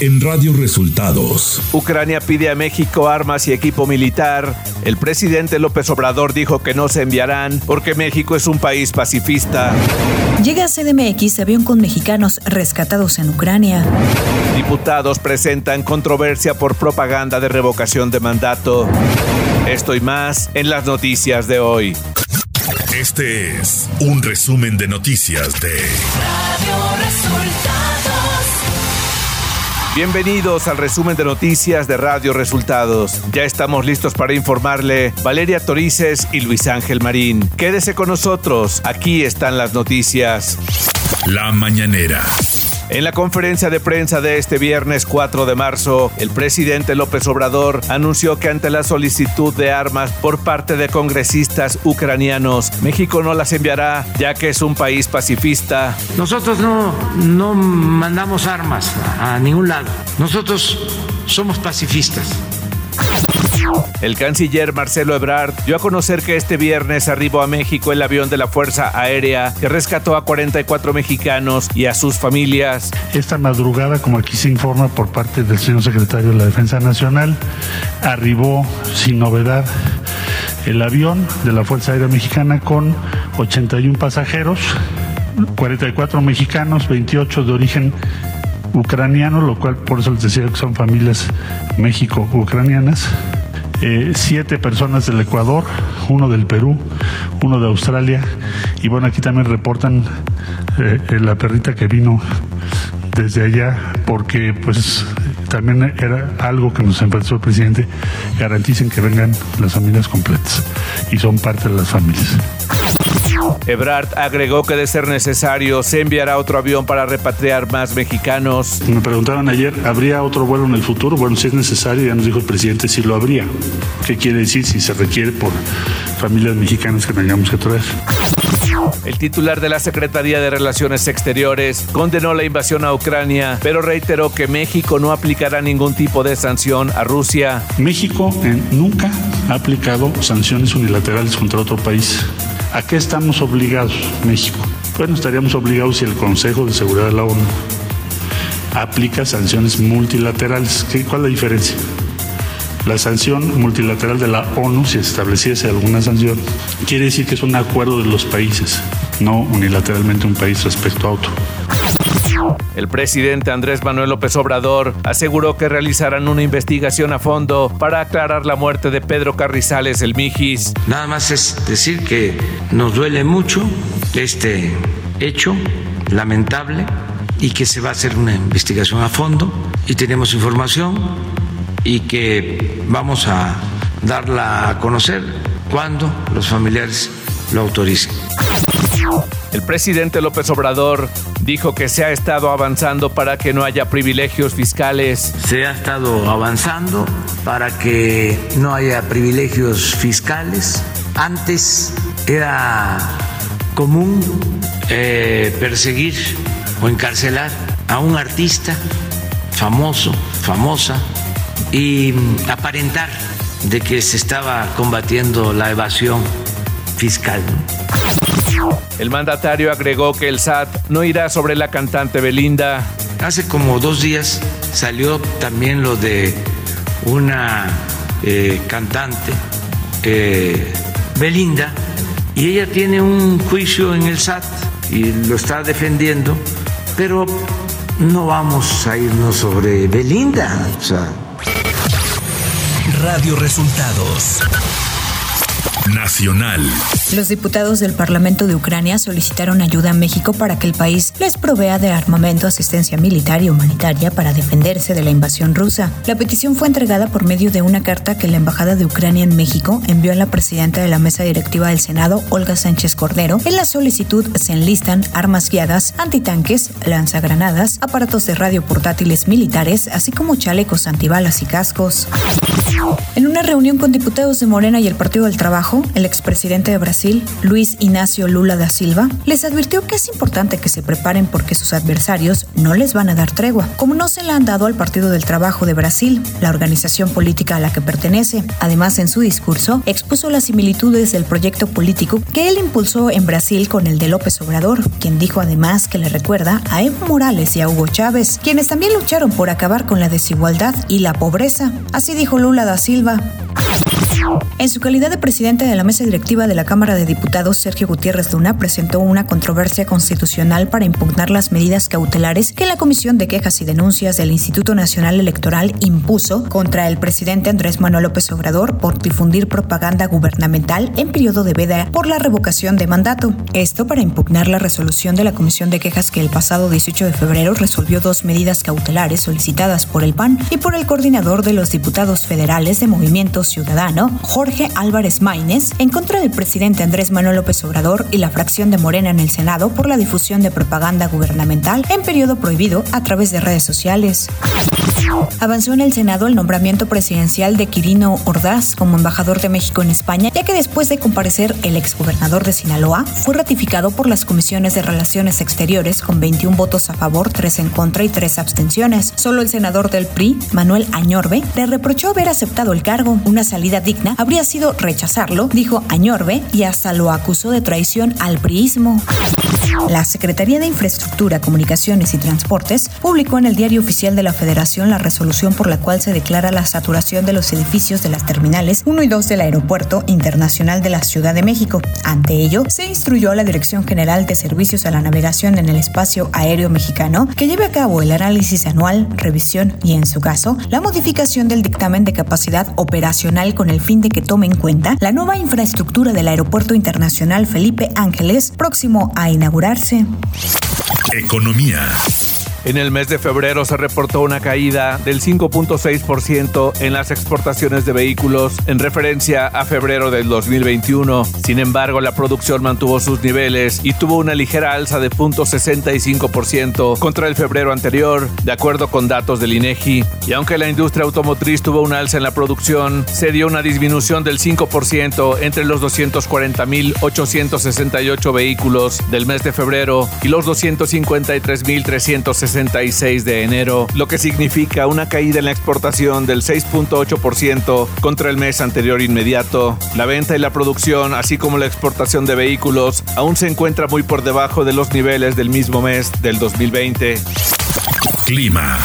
en Radio Resultados. Ucrania pide a México armas y equipo militar. El presidente López Obrador dijo que no se enviarán porque México es un país pacifista. Llega a CDMX avión con mexicanos rescatados en Ucrania. Diputados presentan controversia por propaganda de revocación de mandato. Esto y más en las noticias de hoy. Este es un resumen de noticias de Radio Resultados. Bienvenidos al resumen de noticias de Radio Resultados. Ya estamos listos para informarle Valeria Torices y Luis Ángel Marín. Quédese con nosotros, aquí están las noticias. La mañanera. En la conferencia de prensa de este viernes 4 de marzo, el presidente López Obrador anunció que ante la solicitud de armas por parte de congresistas ucranianos, México no las enviará ya que es un país pacifista. Nosotros no, no mandamos armas a ningún lado. Nosotros somos pacifistas. El canciller Marcelo Ebrard dio a conocer que este viernes arribó a México el avión de la Fuerza Aérea que rescató a 44 mexicanos y a sus familias. Esta madrugada, como aquí se informa por parte del señor secretario de la Defensa Nacional, arribó sin novedad el avión de la Fuerza Aérea Mexicana con 81 pasajeros, 44 mexicanos, 28 de origen ucraniano, lo cual por eso les decía que son familias México-ucranianas. Eh, siete personas del Ecuador, uno del Perú, uno de Australia y bueno, aquí también reportan eh, la perrita que vino desde allá porque pues también era algo que nos empezó el presidente, garanticen que vengan las familias completas y son parte de las familias. Ebrard agregó que de ser necesario se enviará otro avión para repatriar más mexicanos. Me preguntaron ayer, ¿habría otro vuelo en el futuro? Bueno, si es necesario, ya nos dijo el presidente, si lo habría. ¿Qué quiere decir si se requiere por familias mexicanas que tengamos que traer? El titular de la Secretaría de Relaciones Exteriores condenó la invasión a Ucrania, pero reiteró que México no aplicará ningún tipo de sanción a Rusia. México nunca ha aplicado sanciones unilaterales contra otro país. ¿A qué estamos obligados, México? Bueno, estaríamos obligados si el Consejo de Seguridad de la ONU aplica sanciones multilaterales. ¿Cuál es la diferencia? La sanción multilateral de la ONU, si estableciese alguna sanción, quiere decir que es un acuerdo de los países, no unilateralmente un país respecto a otro. El presidente Andrés Manuel López Obrador aseguró que realizarán una investigación a fondo para aclarar la muerte de Pedro Carrizales el Mijis. Nada más es decir que nos duele mucho este hecho lamentable y que se va a hacer una investigación a fondo y tenemos información y que vamos a darla a conocer cuando los familiares lo autoricen. El presidente López Obrador dijo que se ha estado avanzando para que no haya privilegios fiscales. Se ha estado avanzando para que no haya privilegios fiscales. Antes era común eh, perseguir o encarcelar a un artista famoso, famosa, y aparentar de que se estaba combatiendo la evasión fiscal. El mandatario agregó que el SAT no irá sobre la cantante Belinda. Hace como dos días salió también lo de una eh, cantante, eh, Belinda, y ella tiene un juicio en el SAT y lo está defendiendo, pero no vamos a irnos sobre Belinda. Radio Resultados Nacional. Los diputados del Parlamento de Ucrania solicitaron ayuda a México para que el país les provea de armamento, asistencia militar y humanitaria para defenderse de la invasión rusa. La petición fue entregada por medio de una carta que la Embajada de Ucrania en México envió a la presidenta de la mesa directiva del Senado, Olga Sánchez Cordero. En la solicitud se enlistan armas guiadas, antitanques, lanzagranadas, aparatos de radio portátiles militares, así como chalecos antibalas y cascos. En una reunión con diputados de Morena y el Partido del Trabajo, el expresidente de Brasil, Luis Ignacio Lula da Silva, les advirtió que es importante que se preparen porque sus adversarios no les van a dar tregua, como no se la han dado al Partido del Trabajo de Brasil, la organización política a la que pertenece. Además, en su discurso, expuso las similitudes del proyecto político que él impulsó en Brasil con el de López Obrador, quien dijo además que le recuerda a Evo Morales y a Hugo Chávez, quienes también lucharon por acabar con la desigualdad y la pobreza. Así dijo Lula da Silva. En su calidad de presidente de la mesa directiva de la Cámara de Diputados, Sergio Gutiérrez Luna presentó una controversia constitucional para impugnar las medidas cautelares que la Comisión de Quejas y Denuncias del Instituto Nacional Electoral impuso contra el presidente Andrés Manuel López Obrador por difundir propaganda gubernamental en periodo de veda por la revocación de mandato. Esto para impugnar la resolución de la Comisión de Quejas que el pasado 18 de febrero resolvió dos medidas cautelares solicitadas por el PAN y por el coordinador de los diputados federales de Movimiento Ciudadano, Jorge Álvarez Maínez en contra del presidente Andrés Manuel López Obrador y la fracción de Morena en el Senado por la difusión de propaganda gubernamental en periodo prohibido a través de redes sociales. Avanzó en el Senado el nombramiento presidencial de Quirino Ordaz como embajador de México en España, ya que después de comparecer el exgobernador de Sinaloa, fue ratificado por las comisiones de Relaciones Exteriores con 21 votos a favor, 3 en contra y 3 abstenciones. Solo el senador del PRI, Manuel Añorbe, le reprochó haber aceptado el cargo. Una salida digna habría sido rechazarlo, dijo Añorbe, y hasta lo acusó de traición al priismo. La Secretaría de Infraestructura, Comunicaciones y Transportes publicó en el Diario Oficial de la Federación la resolución por la cual se declara la saturación de los edificios de las terminales 1 y 2 del Aeropuerto Internacional de la Ciudad de México. Ante ello, se instruyó a la Dirección General de Servicios a la Navegación en el Espacio Aéreo Mexicano que lleve a cabo el análisis anual, revisión y, en su caso, la modificación del dictamen de capacidad operacional el fin de que tome en cuenta la nueva infraestructura del Aeropuerto Internacional Felipe Ángeles próximo a inaugurarse. Economía. En el mes de febrero se reportó una caída del 5.6% en las exportaciones de vehículos en referencia a febrero del 2021. Sin embargo, la producción mantuvo sus niveles y tuvo una ligera alza de 0.65% contra el febrero anterior, de acuerdo con datos del INEGI. Y aunque la industria automotriz tuvo un alza en la producción, se dio una disminución del 5% entre los 240.868 vehículos del mes de febrero y los 253.360 66 de enero, lo que significa una caída en la exportación del 6.8% contra el mes anterior inmediato. La venta y la producción, así como la exportación de vehículos, aún se encuentra muy por debajo de los niveles del mismo mes del 2020. Clima.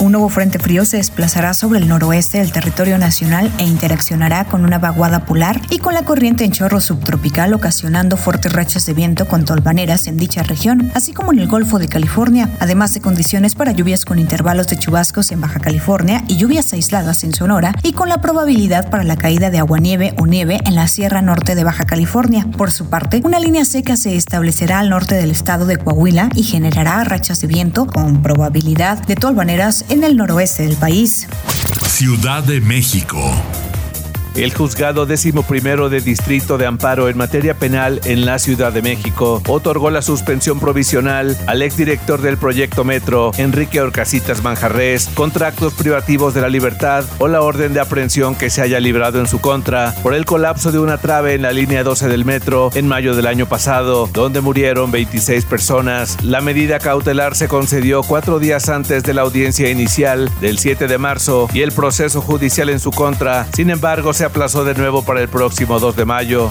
Un nuevo frente frío se desplazará sobre el noroeste del territorio nacional e interaccionará con una vaguada polar y con la corriente en chorro subtropical, ocasionando fuertes rachas de viento con tolvaneras en dicha región, así como en el Golfo de California, además de condiciones para lluvias con intervalos de chubascos en Baja California y lluvias aisladas en Sonora, y con la probabilidad para la caída de aguanieve o nieve en la Sierra Norte de Baja California. Por su parte, una línea seca se establecerá al norte del estado de Coahuila y generará rachas de viento con probabilidad de tolvaneras en el noroeste del país. Ciudad de México. El juzgado décimo primero de Distrito de Amparo en materia penal en la Ciudad de México otorgó la suspensión provisional al exdirector del proyecto Metro, Enrique Orcasitas Manjarres, contra actos privativos de la libertad o la orden de aprehensión que se haya librado en su contra por el colapso de una trave en la línea 12 del metro en mayo del año pasado, donde murieron 26 personas. La medida cautelar se concedió cuatro días antes de la audiencia inicial del 7 de marzo y el proceso judicial en su contra. Sin embargo, se aplazó de nuevo para el próximo 2 de mayo.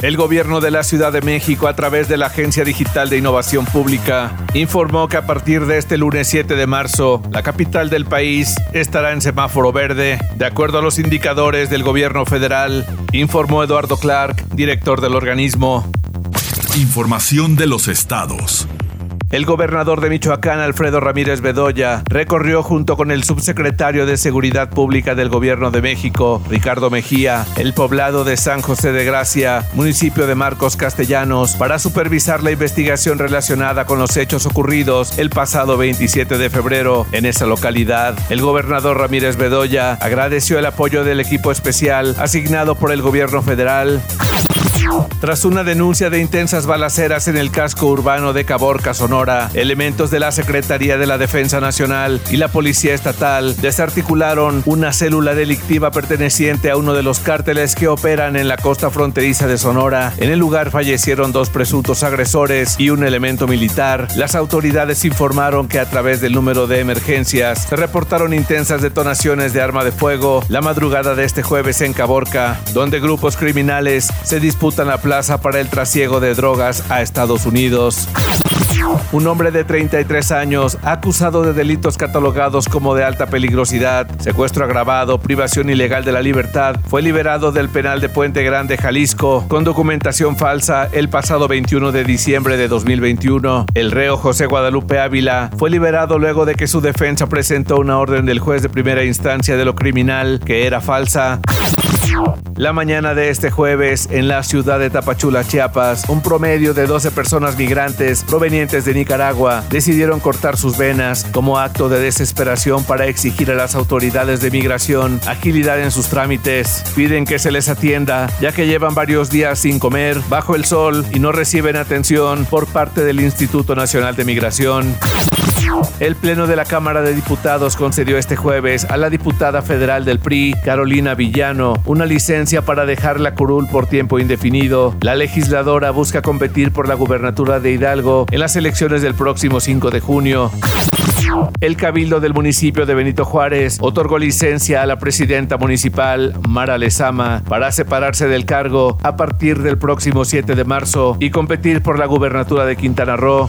El gobierno de la Ciudad de México, a través de la Agencia Digital de Innovación Pública, informó que a partir de este lunes 7 de marzo, la capital del país estará en semáforo verde, de acuerdo a los indicadores del gobierno federal, informó Eduardo Clark, director del organismo. Información de los estados. El gobernador de Michoacán, Alfredo Ramírez Bedoya, recorrió junto con el subsecretario de Seguridad Pública del Gobierno de México, Ricardo Mejía, el poblado de San José de Gracia, municipio de Marcos Castellanos, para supervisar la investigación relacionada con los hechos ocurridos el pasado 27 de febrero en esa localidad. El gobernador Ramírez Bedoya agradeció el apoyo del equipo especial asignado por el gobierno federal Tras una denuncia de intensas balaceras en el casco urbano de Caborca, Sonora, elementos de la Secretaría de la Defensa Nacional y la Policía Estatal desarticularon una célula delictiva perteneciente a uno de los cárteles que operan en la costa fronteriza de Sonora. En el lugar fallecieron dos presuntos agresores y un elemento militar. Las autoridades informaron que a través del número de emergencias se reportaron intensas detonaciones de arma de fuego la madrugada de este jueves en Caborca, donde grupos criminales se disputan la plaza para el trasiego de drogas a Estados Unidos. Un hombre de 33 años, acusado de delitos catalogados como de alta peligrosidad, secuestro agravado, privación ilegal de la libertad, fue liberado del penal de Puente Grande, Jalisco, con documentación falsa el pasado 21 de diciembre de 2021. El reo José Guadalupe Ávila fue liberado luego de que su defensa presentó una orden del juez de primera instancia de lo criminal que era falsa. La mañana de este jueves, en la ciudad de Tapachula, Chiapas, un promedio de 12 personas migrantes provenientes de Nicaragua decidieron cortar sus venas como acto de desesperación para exigir a las autoridades de migración agilidad en sus trámites. Piden que se les atienda, ya que llevan varios días sin comer, bajo el sol y no reciben atención por parte del Instituto Nacional de Migración. El Pleno de la Cámara de Diputados concedió este jueves a la diputada federal del PRI, Carolina Villano, una licencia para dejar la curul por tiempo indefinido. La legisladora busca competir por la gubernatura de Hidalgo en las elecciones del próximo 5 de junio. El Cabildo del municipio de Benito Juárez otorgó licencia a la presidenta municipal, Mara Lezama, para separarse del cargo a partir del próximo 7 de marzo y competir por la gubernatura de Quintana Roo.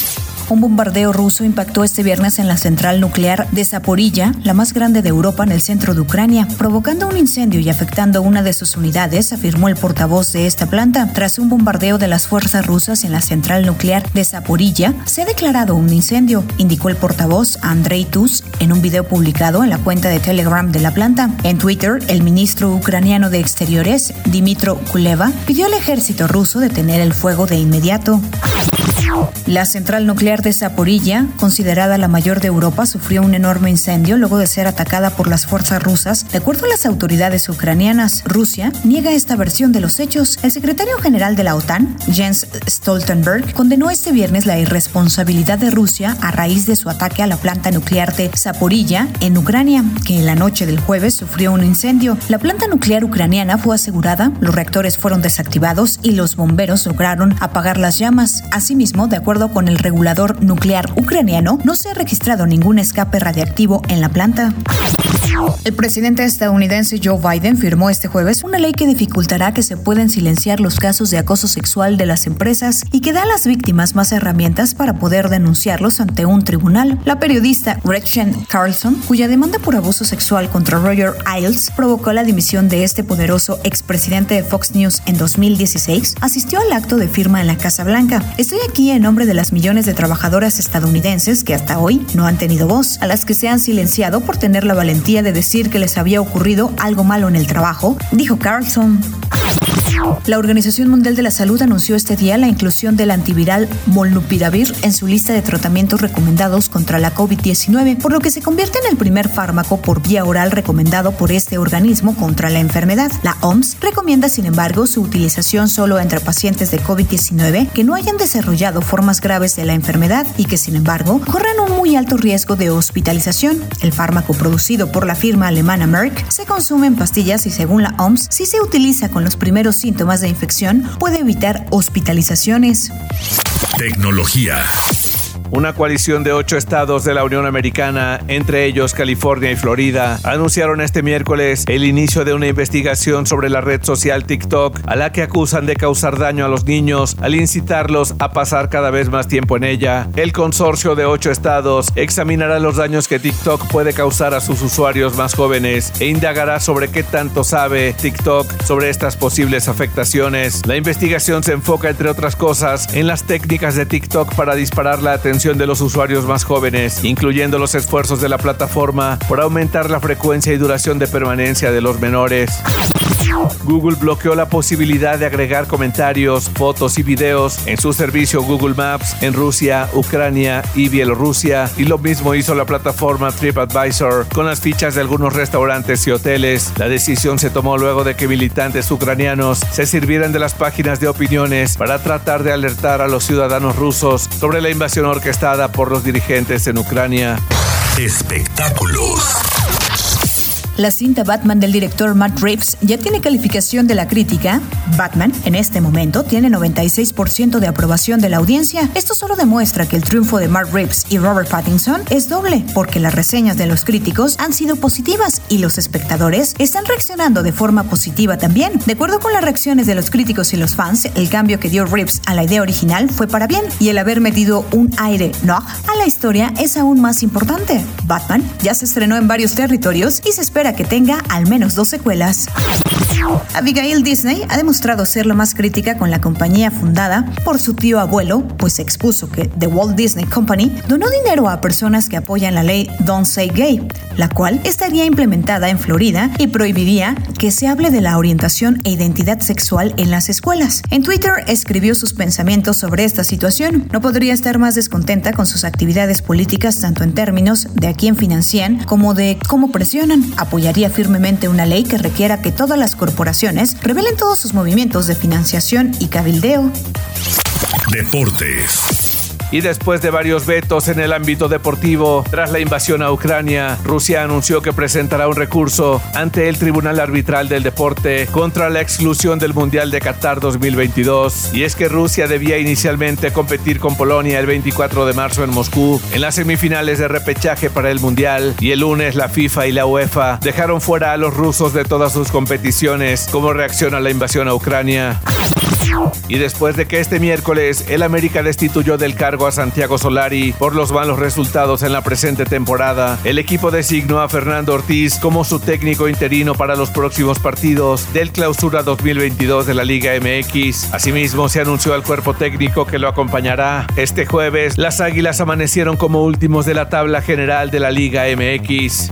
Un bombardeo ruso impactó este viernes en la central nuclear de Zaporilla, la más grande de Europa en el centro de Ucrania, provocando un incendio y afectando una de sus unidades, afirmó el portavoz de esta planta. Tras un bombardeo de las fuerzas rusas en la central nuclear de Zaporilla, se ha declarado un incendio, indicó el portavoz Andrei Tus en un video publicado en la cuenta de Telegram de la planta. En Twitter, el ministro ucraniano de Exteriores, Dimitro Kuleva, pidió al ejército ruso detener el fuego de inmediato. La central nuclear de Zaporilla, considerada la mayor de Europa, sufrió un enorme incendio luego de ser atacada por las fuerzas rusas. De acuerdo a las autoridades ucranianas, Rusia niega esta versión de los hechos. El secretario general de la OTAN, Jens Stoltenberg, condenó este viernes la irresponsabilidad de Rusia a raíz de su ataque a la planta nuclear de Zaporilla, en Ucrania, que en la noche del jueves sufrió un incendio. La planta nuclear ucraniana fue asegurada, los reactores fueron desactivados y los bomberos lograron apagar las llamas. Asimismo, de acuerdo con el regulador nuclear ucraniano, no se ha registrado ningún escape radiactivo en la planta. El presidente estadounidense Joe Biden firmó este jueves una ley que dificultará que se puedan silenciar los casos de acoso sexual de las empresas y que da a las víctimas más herramientas para poder denunciarlos ante un tribunal. La periodista Gretchen Carlson, cuya demanda por abuso sexual contra Roger Ailes provocó la dimisión de este poderoso expresidente de Fox News en 2016, asistió al acto de firma en la Casa Blanca. Estoy aquí en nombre de las millones de trabajadoras estadounidenses que hasta hoy no han tenido voz, a las que se han silenciado por tener la valentía de decir que les había ocurrido algo malo en el trabajo, dijo Carlson. La Organización Mundial de la Salud anunció este día la inclusión del antiviral Molnupiravir en su lista de tratamientos recomendados contra la COVID-19, por lo que se convierte en el primer fármaco por vía oral recomendado por este organismo contra la enfermedad. La OMS recomienda, sin embargo, su utilización solo entre pacientes de COVID-19 que no hayan desarrollado formas graves de la enfermedad y que, sin embargo, corran un muy alto riesgo de hospitalización. El fármaco producido por la firma alemana Merck se consume en pastillas y, según la OMS, si se utiliza con los primeros síntomas de infección, puede evitar hospitalizaciones. Tecnología. Una coalición de ocho estados de la Unión Americana, entre ellos California y Florida, anunciaron este miércoles el inicio de una investigación sobre la red social TikTok, a la que acusan de causar daño a los niños al incitarlos a pasar cada vez más tiempo en ella. El consorcio de ocho estados examinará los daños que TikTok puede causar a sus usuarios más jóvenes e indagará sobre qué tanto sabe TikTok sobre estas posibles afectaciones. La investigación se enfoca, entre otras cosas, en las técnicas de TikTok para disparar la atención de los usuarios más jóvenes, incluyendo los esfuerzos de la plataforma por aumentar la frecuencia y duración de permanencia de los menores. Google bloqueó la posibilidad de agregar comentarios, fotos y videos en su servicio Google Maps en Rusia, Ucrania y Bielorrusia y lo mismo hizo la plataforma TripAdvisor con las fichas de algunos restaurantes y hoteles. La decisión se tomó luego de que militantes ucranianos se sirvieran de las páginas de opiniones para tratar de alertar a los ciudadanos rusos sobre la invasión orquestada por los dirigentes en Ucrania. Espectáculos. La cinta Batman del director Matt Reeves ya tiene calificación de la crítica. Batman, en este momento, tiene 96% de aprobación de la audiencia. Esto solo demuestra que el triunfo de Matt Reeves y Robert Pattinson es doble, porque las reseñas de los críticos han sido positivas y los espectadores están reaccionando de forma positiva también. De acuerdo con las reacciones de los críticos y los fans, el cambio que dio Reeves a la idea original fue para bien y el haber metido un aire no a la historia es aún más importante. Batman ya se estrenó en varios territorios y se espera que tenga al menos dos secuelas. Abigail Disney ha demostrado ser lo más crítica con la compañía fundada por su tío abuelo, pues expuso que The Walt Disney Company donó dinero a personas que apoyan la ley Don't Say Gay, la cual estaría implementada en Florida y prohibiría que se hable de la orientación e identidad sexual en las escuelas. En Twitter escribió sus pensamientos sobre esta situación. No podría estar más descontenta con sus actividades políticas tanto en términos de a quién financian como de cómo presionan. Apoyaría firmemente una ley que requiera que todas las corporaciones revelen todos sus movimientos de financiación y cabildeo. Deportes. Y después de varios vetos en el ámbito deportivo, tras la invasión a Ucrania, Rusia anunció que presentará un recurso ante el Tribunal Arbitral del Deporte contra la exclusión del Mundial de Qatar 2022. Y es que Rusia debía inicialmente competir con Polonia el 24 de marzo en Moscú en las semifinales de repechaje para el Mundial y el lunes la FIFA y la UEFA dejaron fuera a los rusos de todas sus competiciones como reacción a la invasión a Ucrania. Y después de que este miércoles el América destituyó del a Santiago Solari por los malos resultados en la presente temporada, el equipo designó a Fernando Ortiz como su técnico interino para los próximos partidos del Clausura 2022 de la Liga MX. Asimismo, se anunció al cuerpo técnico que lo acompañará. Este jueves, las Águilas amanecieron como últimos de la tabla general de la Liga MX.